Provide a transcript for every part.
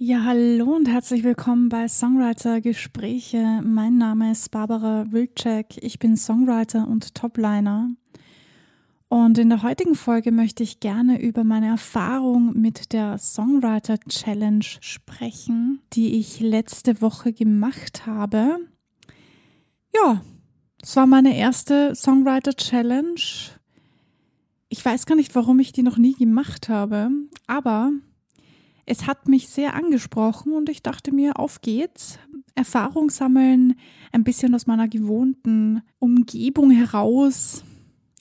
Ja, hallo und herzlich willkommen bei Songwriter Gespräche. Mein Name ist Barbara Wilczek. Ich bin Songwriter und Topliner. Und in der heutigen Folge möchte ich gerne über meine Erfahrung mit der Songwriter Challenge sprechen, die ich letzte Woche gemacht habe. Ja, es war meine erste Songwriter Challenge. Ich weiß gar nicht, warum ich die noch nie gemacht habe, aber es hat mich sehr angesprochen und ich dachte mir, auf geht's. Erfahrung sammeln, ein bisschen aus meiner gewohnten Umgebung heraus.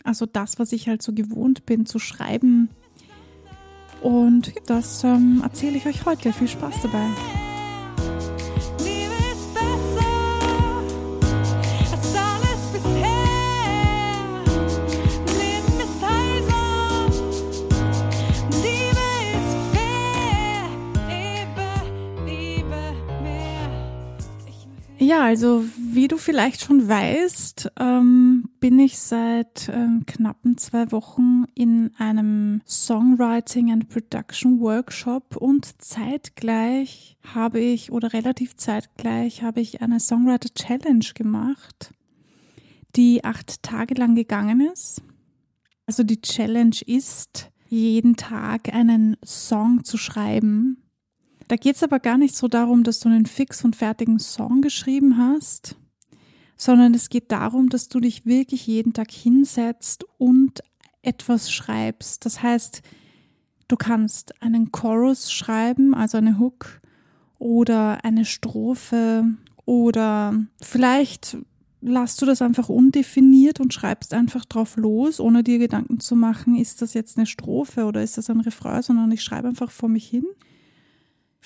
Also das, was ich halt so gewohnt bin zu schreiben. Und das ähm, erzähle ich euch heute. Viel Spaß dabei. Ja, also wie du vielleicht schon weißt, ähm, bin ich seit ähm, knappen zwei Wochen in einem Songwriting and Production Workshop und zeitgleich habe ich oder relativ zeitgleich habe ich eine Songwriter Challenge gemacht, die acht Tage lang gegangen ist. Also die Challenge ist, jeden Tag einen Song zu schreiben da geht es aber gar nicht so darum, dass du einen fix und fertigen Song geschrieben hast, sondern es geht darum, dass du dich wirklich jeden Tag hinsetzt und etwas schreibst. Das heißt, du kannst einen Chorus schreiben, also eine Hook oder eine Strophe oder vielleicht lasst du das einfach undefiniert und schreibst einfach drauf los, ohne dir Gedanken zu machen, ist das jetzt eine Strophe oder ist das ein Refrain, sondern ich schreibe einfach vor mich hin.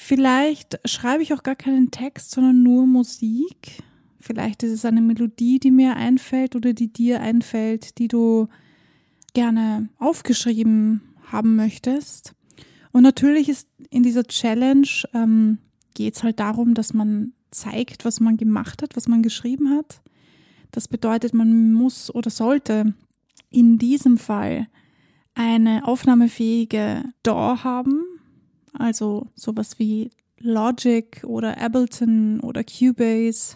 Vielleicht schreibe ich auch gar keinen Text, sondern nur Musik. Vielleicht ist es eine Melodie, die mir einfällt oder die dir einfällt, die du gerne aufgeschrieben haben möchtest. Und natürlich ist in dieser Challenge ähm, geht es halt darum, dass man zeigt, was man gemacht hat, was man geschrieben hat. Das bedeutet, man muss oder sollte in diesem Fall eine aufnahmefähige DAW haben, also sowas wie Logic oder Ableton oder Cubase.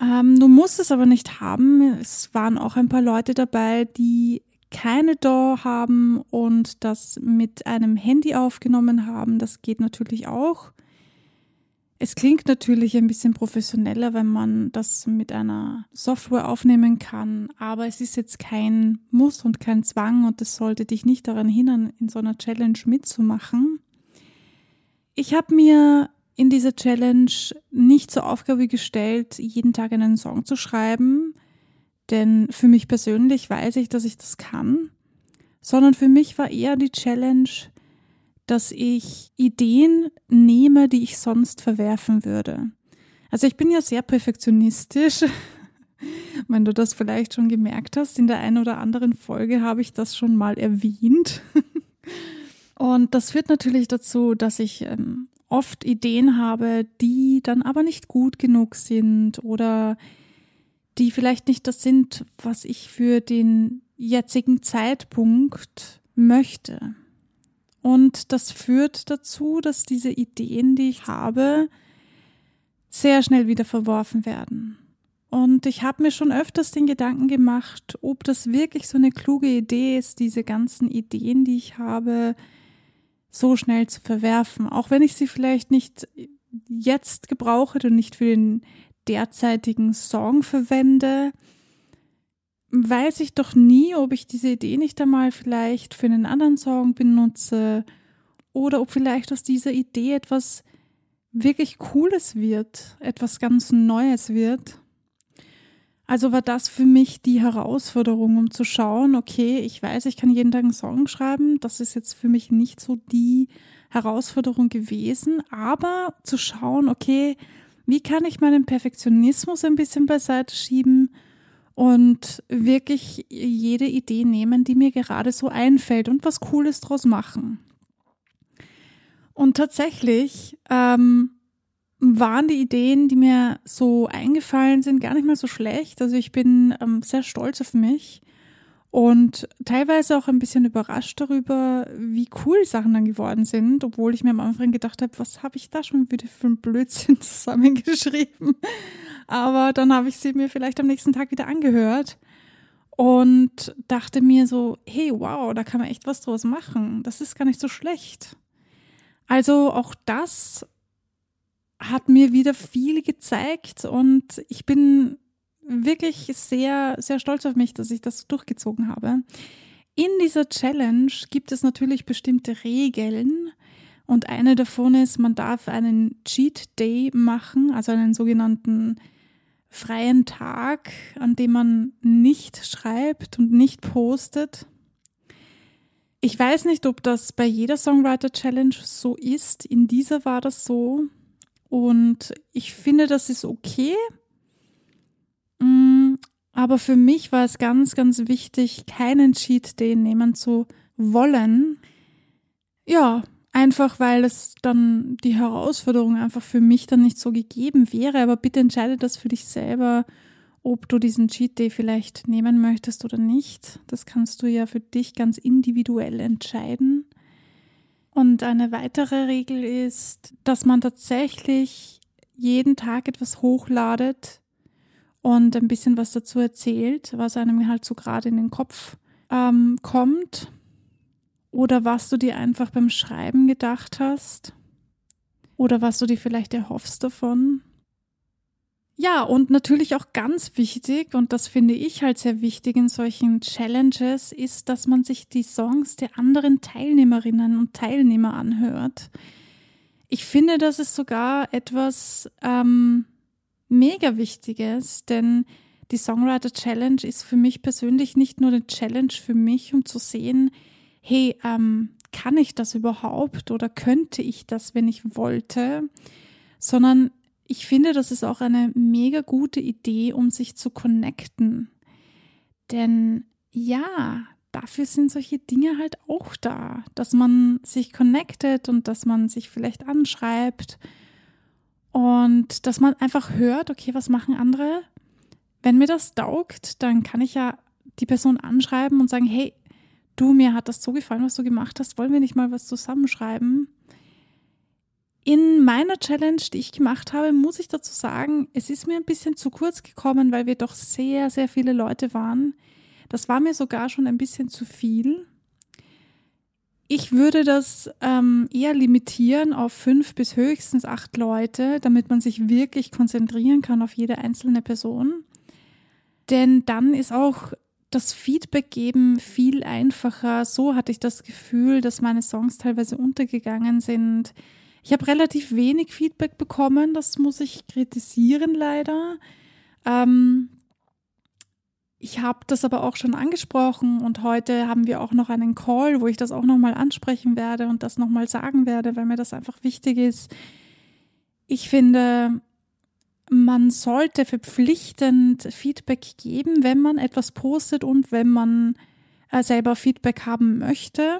Ähm, du musst es aber nicht haben. Es waren auch ein paar Leute dabei, die keine DAW haben und das mit einem Handy aufgenommen haben. Das geht natürlich auch. Es klingt natürlich ein bisschen professioneller, wenn man das mit einer Software aufnehmen kann, aber es ist jetzt kein Muss und kein Zwang und es sollte dich nicht daran hindern, in so einer Challenge mitzumachen. Ich habe mir in dieser Challenge nicht zur Aufgabe gestellt, jeden Tag einen Song zu schreiben, denn für mich persönlich weiß ich, dass ich das kann, sondern für mich war eher die Challenge, dass ich Ideen nehme, die ich sonst verwerfen würde. Also ich bin ja sehr perfektionistisch. Wenn du das vielleicht schon gemerkt hast, in der einen oder anderen Folge habe ich das schon mal erwähnt. Und das führt natürlich dazu, dass ich ähm, oft Ideen habe, die dann aber nicht gut genug sind oder die vielleicht nicht das sind, was ich für den jetzigen Zeitpunkt möchte. Und das führt dazu, dass diese Ideen, die ich habe, sehr schnell wieder verworfen werden. Und ich habe mir schon öfters den Gedanken gemacht, ob das wirklich so eine kluge Idee ist, diese ganzen Ideen, die ich habe, so schnell zu verwerfen. Auch wenn ich sie vielleicht nicht jetzt gebrauche und nicht für den derzeitigen Song verwende, weiß ich doch nie, ob ich diese Idee nicht einmal vielleicht für einen anderen Song benutze oder ob vielleicht aus dieser Idee etwas wirklich Cooles wird, etwas ganz Neues wird. Also war das für mich die Herausforderung, um zu schauen, okay, ich weiß, ich kann jeden Tag einen Song schreiben, das ist jetzt für mich nicht so die Herausforderung gewesen, aber zu schauen, okay, wie kann ich meinen Perfektionismus ein bisschen beiseite schieben und wirklich jede Idee nehmen, die mir gerade so einfällt und was Cooles draus machen. Und tatsächlich ähm, waren die Ideen, die mir so eingefallen sind, gar nicht mal so schlecht. Also ich bin ähm, sehr stolz auf mich. und teilweise auch ein bisschen überrascht darüber, wie cool Sachen dann geworden sind, obwohl ich mir am Anfang gedacht habe, was habe ich da schon wieder für einen Blödsinn zusammengeschrieben. Aber dann habe ich sie mir vielleicht am nächsten Tag wieder angehört und dachte mir so, hey, wow, da kann man echt was draus machen. Das ist gar nicht so schlecht. Also auch das hat mir wieder viel gezeigt und ich bin wirklich sehr, sehr stolz auf mich, dass ich das durchgezogen habe. In dieser Challenge gibt es natürlich bestimmte Regeln und eine davon ist, man darf einen Cheat Day machen, also einen sogenannten freien Tag, an dem man nicht schreibt und nicht postet. Ich weiß nicht, ob das bei jeder Songwriter Challenge so ist. In dieser war das so. Und ich finde, das ist okay. Mm, aber für mich war es ganz, ganz wichtig, keinen Cheat Day nehmen zu wollen. Ja, einfach weil es dann die Herausforderung einfach für mich dann nicht so gegeben wäre. Aber bitte entscheide das für dich selber, ob du diesen Cheat Day vielleicht nehmen möchtest oder nicht. Das kannst du ja für dich ganz individuell entscheiden. Und eine weitere Regel ist, dass man tatsächlich jeden Tag etwas hochladet, und ein bisschen was dazu erzählt, was einem halt so gerade in den Kopf ähm, kommt oder was du dir einfach beim Schreiben gedacht hast oder was du dir vielleicht erhoffst davon. Ja, und natürlich auch ganz wichtig, und das finde ich halt sehr wichtig in solchen Challenges, ist, dass man sich die Songs der anderen Teilnehmerinnen und Teilnehmer anhört. Ich finde, das ist sogar etwas, ähm, mega Wichtiges, denn die Songwriter Challenge ist für mich persönlich nicht nur eine Challenge für mich, um zu sehen, hey, ähm, kann ich das überhaupt oder könnte ich das, wenn ich wollte, sondern ich finde, das ist auch eine mega gute Idee, um sich zu connecten. Denn ja, dafür sind solche Dinge halt auch da, dass man sich connectet und dass man sich vielleicht anschreibt und dass man einfach hört, okay, was machen andere? Wenn mir das taugt, dann kann ich ja die Person anschreiben und sagen, hey, du, mir hat das so gefallen, was du gemacht hast, wollen wir nicht mal was zusammenschreiben? In meiner Challenge, die ich gemacht habe, muss ich dazu sagen, es ist mir ein bisschen zu kurz gekommen, weil wir doch sehr, sehr viele Leute waren. Das war mir sogar schon ein bisschen zu viel. Ich würde das ähm, eher limitieren auf fünf bis höchstens acht Leute, damit man sich wirklich konzentrieren kann auf jede einzelne Person. Denn dann ist auch das Feedback geben viel einfacher. So hatte ich das Gefühl, dass meine Songs teilweise untergegangen sind. Ich habe relativ wenig Feedback bekommen, das muss ich kritisieren leider. Ähm, ich habe das aber auch schon angesprochen und heute haben wir auch noch einen Call, wo ich das auch nochmal ansprechen werde und das nochmal sagen werde, weil mir das einfach wichtig ist. Ich finde, man sollte verpflichtend Feedback geben, wenn man etwas postet und wenn man äh, selber Feedback haben möchte.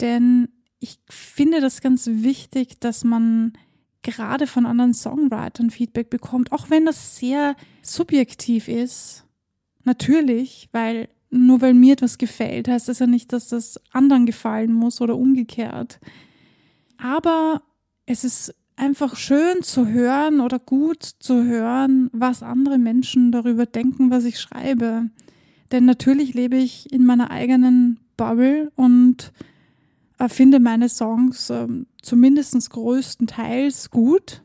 Denn ich finde das ganz wichtig, dass man gerade von anderen Songwritern Feedback bekommt, auch wenn das sehr subjektiv ist Natürlich, weil nur weil mir etwas gefällt, heißt das ja nicht, dass das anderen gefallen muss oder umgekehrt. Aber es ist einfach schön zu hören oder gut zu hören, was andere Menschen darüber denken, was ich schreibe. Denn natürlich lebe ich in meiner eigenen Bubble und finde meine Songs äh, zumindest größtenteils gut.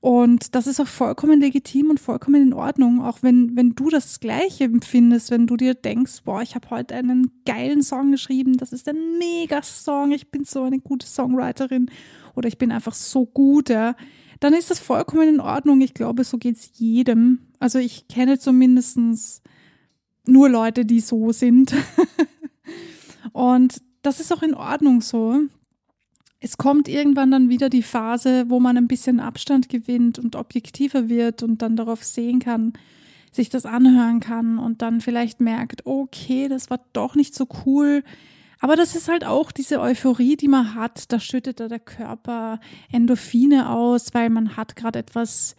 Und das ist auch vollkommen legitim und vollkommen in Ordnung, auch wenn, wenn du das Gleiche empfindest, wenn du dir denkst, boah, ich habe heute einen geilen Song geschrieben, das ist ein mega Song, ich bin so eine gute Songwriterin oder ich bin einfach so gut, ja, dann ist das vollkommen in Ordnung. Ich glaube, so geht's jedem. Also ich kenne zumindest nur Leute, die so sind. und das ist auch in Ordnung so es kommt irgendwann dann wieder die Phase, wo man ein bisschen Abstand gewinnt und objektiver wird und dann darauf sehen kann, sich das anhören kann und dann vielleicht merkt, okay, das war doch nicht so cool. Aber das ist halt auch diese Euphorie, die man hat. Da schüttet da der Körper Endorphine aus, weil man hat gerade etwas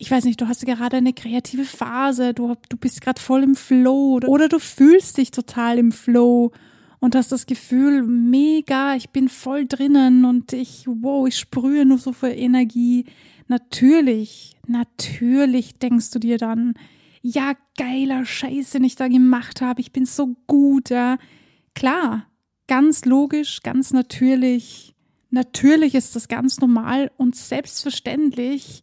ich weiß nicht, du hast gerade eine kreative Phase, du, du bist gerade voll im Flow oder, oder du fühlst dich total im Flow und hast das Gefühl, mega, ich bin voll drinnen und ich, wow, ich sprühe nur so viel Energie. Natürlich, natürlich denkst du dir dann, ja, geiler Scheiß, den ich da gemacht habe, ich bin so gut, ja. Klar, ganz logisch, ganz natürlich. Natürlich ist das ganz normal und selbstverständlich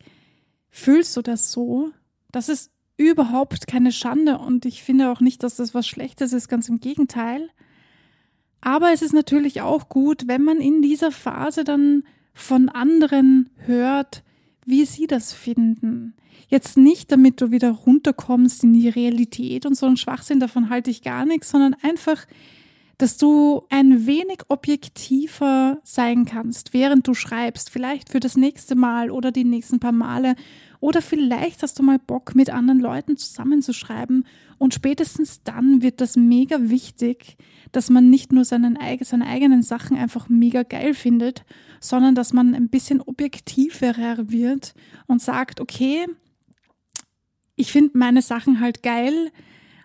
fühlst du das so. Das ist überhaupt keine Schande und ich finde auch nicht, dass das was Schlechtes ist, ganz im Gegenteil. Aber es ist natürlich auch gut, wenn man in dieser Phase dann von anderen hört, wie sie das finden. Jetzt nicht, damit du wieder runterkommst in die Realität und so ein Schwachsinn, davon halte ich gar nichts, sondern einfach, dass du ein wenig objektiver sein kannst, während du schreibst, vielleicht für das nächste Mal oder die nächsten paar Male. Oder vielleicht hast du mal Bock, mit anderen Leuten zusammenzuschreiben. Und spätestens dann wird das mega wichtig, dass man nicht nur seinen, seine eigenen Sachen einfach mega geil findet, sondern dass man ein bisschen objektiverer wird und sagt, okay, ich finde meine Sachen halt geil,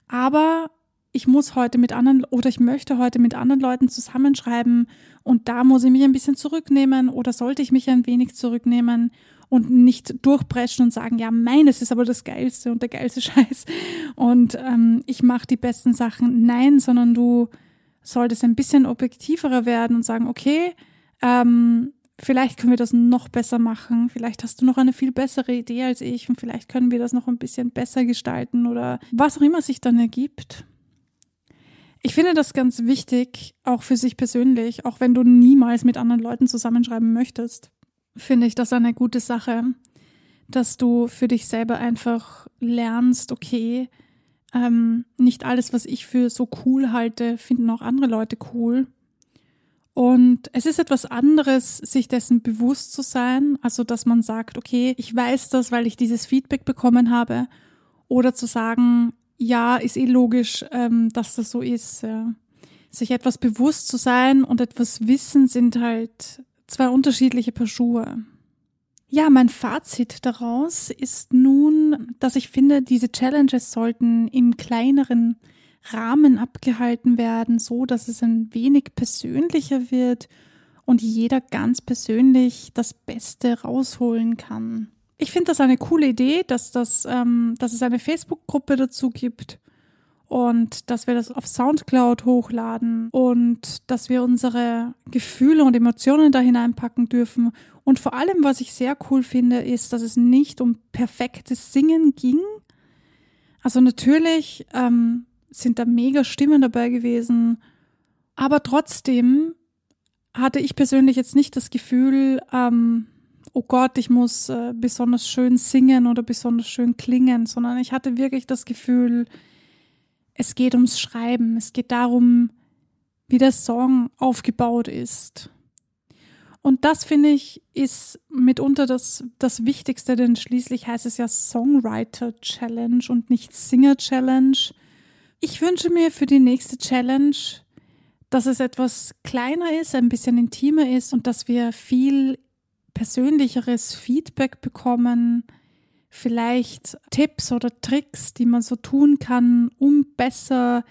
aber ich muss heute mit anderen oder ich möchte heute mit anderen Leuten zusammenschreiben und da muss ich mich ein bisschen zurücknehmen oder sollte ich mich ein wenig zurücknehmen und nicht durchpreschen und sagen, ja, meines ist aber das Geilste und der geilste Scheiß und ähm, ich mache die besten Sachen. Nein, sondern du solltest ein bisschen objektiverer werden und sagen, okay, ähm, vielleicht können wir das noch besser machen, vielleicht hast du noch eine viel bessere Idee als ich und vielleicht können wir das noch ein bisschen besser gestalten oder was auch immer sich dann ergibt. Ich finde das ganz wichtig, auch für sich persönlich, auch wenn du niemals mit anderen Leuten zusammenschreiben möchtest, finde ich das eine gute Sache, dass du für dich selber einfach lernst, okay, ähm, nicht alles, was ich für so cool halte, finden auch andere Leute cool. Und es ist etwas anderes, sich dessen bewusst zu sein, also dass man sagt, okay, ich weiß das, weil ich dieses Feedback bekommen habe, oder zu sagen, ja, ist eh logisch, ähm, dass das so ist. Ja. Sich etwas bewusst zu sein und etwas wissen sind halt zwei unterschiedliche Paar Schuhe. Ja, mein Fazit daraus ist nun, dass ich finde, diese Challenges sollten im kleineren Rahmen abgehalten werden, so dass es ein wenig persönlicher wird und jeder ganz persönlich das Beste rausholen kann. Ich finde das eine coole Idee, dass, das, ähm, dass es eine Facebook-Gruppe dazu gibt und dass wir das auf Soundcloud hochladen und dass wir unsere Gefühle und Emotionen da hineinpacken dürfen. Und vor allem, was ich sehr cool finde, ist, dass es nicht um perfektes Singen ging. Also natürlich ähm, sind da mega Stimmen dabei gewesen, aber trotzdem hatte ich persönlich jetzt nicht das Gefühl, ähm, oh Gott, ich muss äh, besonders schön singen oder besonders schön klingen, sondern ich hatte wirklich das Gefühl, es geht ums Schreiben, es geht darum, wie der Song aufgebaut ist. Und das finde ich ist mitunter das, das Wichtigste, denn schließlich heißt es ja Songwriter Challenge und nicht Singer Challenge. Ich wünsche mir für die nächste Challenge, dass es etwas kleiner ist, ein bisschen intimer ist und dass wir viel persönlicheres Feedback bekommen, vielleicht Tipps oder Tricks, die man so tun kann, um besser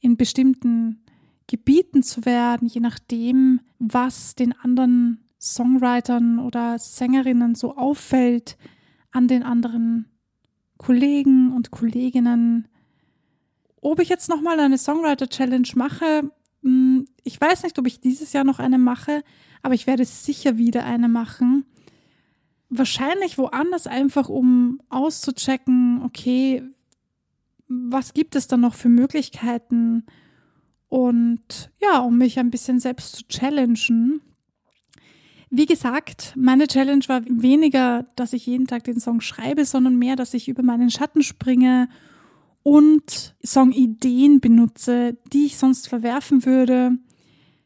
in bestimmten Gebieten zu werden, je nachdem, was den anderen Songwritern oder Sängerinnen so auffällt an den anderen Kollegen und Kolleginnen. Ob ich jetzt nochmal eine Songwriter Challenge mache, hm, ich weiß nicht, ob ich dieses Jahr noch eine mache, aber ich werde sicher wieder eine machen. Wahrscheinlich woanders einfach, um auszuchecken, okay, was gibt es da noch für Möglichkeiten? Und ja, um mich ein bisschen selbst zu challengen. Wie gesagt, meine Challenge war weniger, dass ich jeden Tag den Song schreibe, sondern mehr, dass ich über meinen Schatten springe und Songideen benutze, die ich sonst verwerfen würde.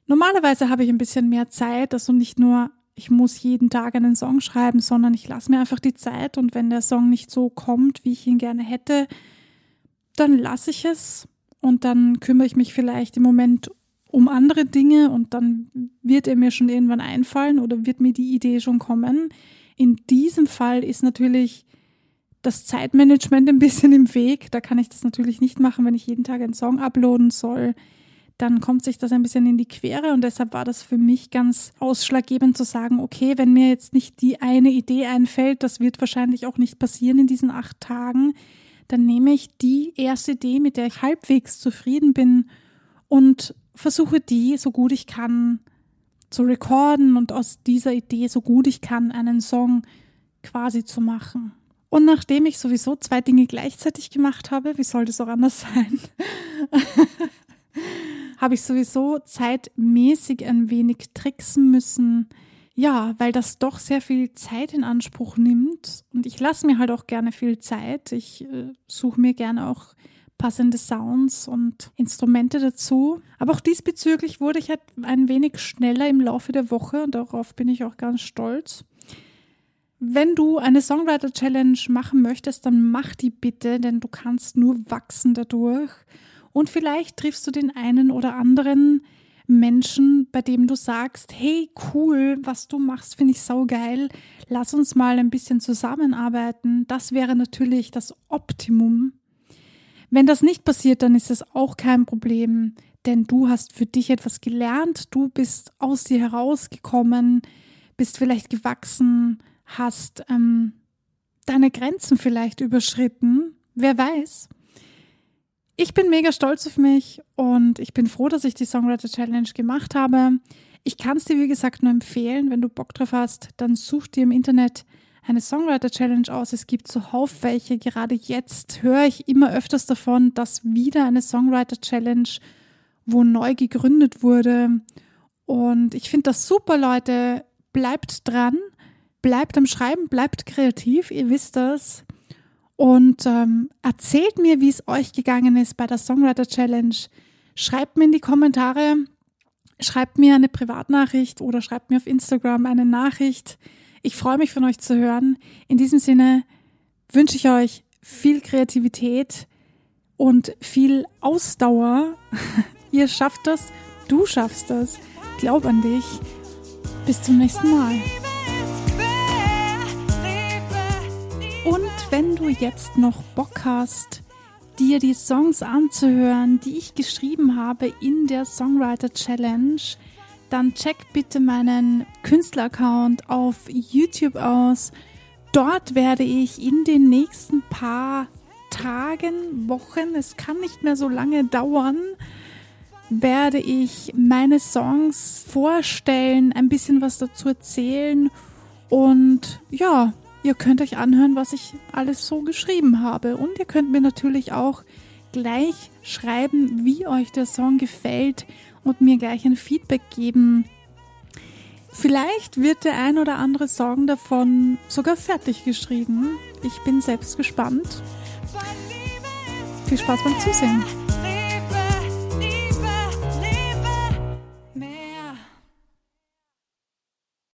Normalerweise habe ich ein bisschen mehr Zeit, also nicht nur, ich muss jeden Tag einen Song schreiben, sondern ich lasse mir einfach die Zeit und wenn der Song nicht so kommt, wie ich ihn gerne hätte, dann lasse ich es und dann kümmere ich mich vielleicht im Moment um andere Dinge und dann wird er mir schon irgendwann einfallen oder wird mir die Idee schon kommen. In diesem Fall ist natürlich das Zeitmanagement ein bisschen im Weg. Da kann ich das natürlich nicht machen, wenn ich jeden Tag einen Song uploaden soll. Dann kommt sich das ein bisschen in die Quere und deshalb war das für mich ganz ausschlaggebend zu sagen, okay, wenn mir jetzt nicht die eine Idee einfällt, das wird wahrscheinlich auch nicht passieren in diesen acht Tagen, dann nehme ich die erste Idee, mit der ich halbwegs zufrieden bin und versuche die, so gut ich kann, zu recorden und aus dieser Idee, so gut ich kann, einen Song quasi zu machen. Und nachdem ich sowieso zwei Dinge gleichzeitig gemacht habe, wie soll das auch anders sein, habe ich sowieso zeitmäßig ein wenig tricksen müssen. Ja, weil das doch sehr viel Zeit in Anspruch nimmt. Und ich lasse mir halt auch gerne viel Zeit. Ich äh, suche mir gerne auch passende Sounds und Instrumente dazu. Aber auch diesbezüglich wurde ich halt ein wenig schneller im Laufe der Woche und darauf bin ich auch ganz stolz. Wenn du eine Songwriter Challenge machen möchtest, dann mach die bitte, denn du kannst nur wachsen dadurch. Und vielleicht triffst du den einen oder anderen Menschen, bei dem du sagst, hey, cool, was du machst, finde ich saugeil. Lass uns mal ein bisschen zusammenarbeiten. Das wäre natürlich das Optimum. Wenn das nicht passiert, dann ist es auch kein Problem, denn du hast für dich etwas gelernt, du bist aus dir herausgekommen, bist vielleicht gewachsen, hast ähm, deine Grenzen vielleicht überschritten. Wer weiß. Ich bin mega stolz auf mich und ich bin froh, dass ich die Songwriter Challenge gemacht habe. Ich kann es dir, wie gesagt, nur empfehlen. Wenn du Bock drauf hast, dann such dir im Internet eine Songwriter Challenge aus. Es gibt zuhauf welche. Gerade jetzt höre ich immer öfters davon, dass wieder eine Songwriter Challenge wo neu gegründet wurde. Und ich finde das super, Leute. Bleibt dran bleibt am Schreiben, bleibt kreativ, ihr wisst das. Und ähm, erzählt mir, wie es euch gegangen ist bei der Songwriter Challenge. Schreibt mir in die Kommentare, schreibt mir eine Privatnachricht oder schreibt mir auf Instagram eine Nachricht. Ich freue mich von euch zu hören. In diesem Sinne wünsche ich euch viel Kreativität und viel Ausdauer. Ihr schafft das, du schaffst das. Glaub an dich. Bis zum nächsten Mal. Wenn du jetzt noch Bock hast, dir die Songs anzuhören, die ich geschrieben habe in der Songwriter Challenge, dann check bitte meinen Künstleraccount auf YouTube aus. Dort werde ich in den nächsten paar Tagen, Wochen, es kann nicht mehr so lange dauern, werde ich meine Songs vorstellen, ein bisschen was dazu erzählen und ja, Ihr könnt euch anhören, was ich alles so geschrieben habe. Und ihr könnt mir natürlich auch gleich schreiben, wie euch der Song gefällt und mir gleich ein Feedback geben. Vielleicht wird der ein oder andere Song davon sogar fertig geschrieben. Ich bin selbst gespannt. Viel Spaß beim Zusehen.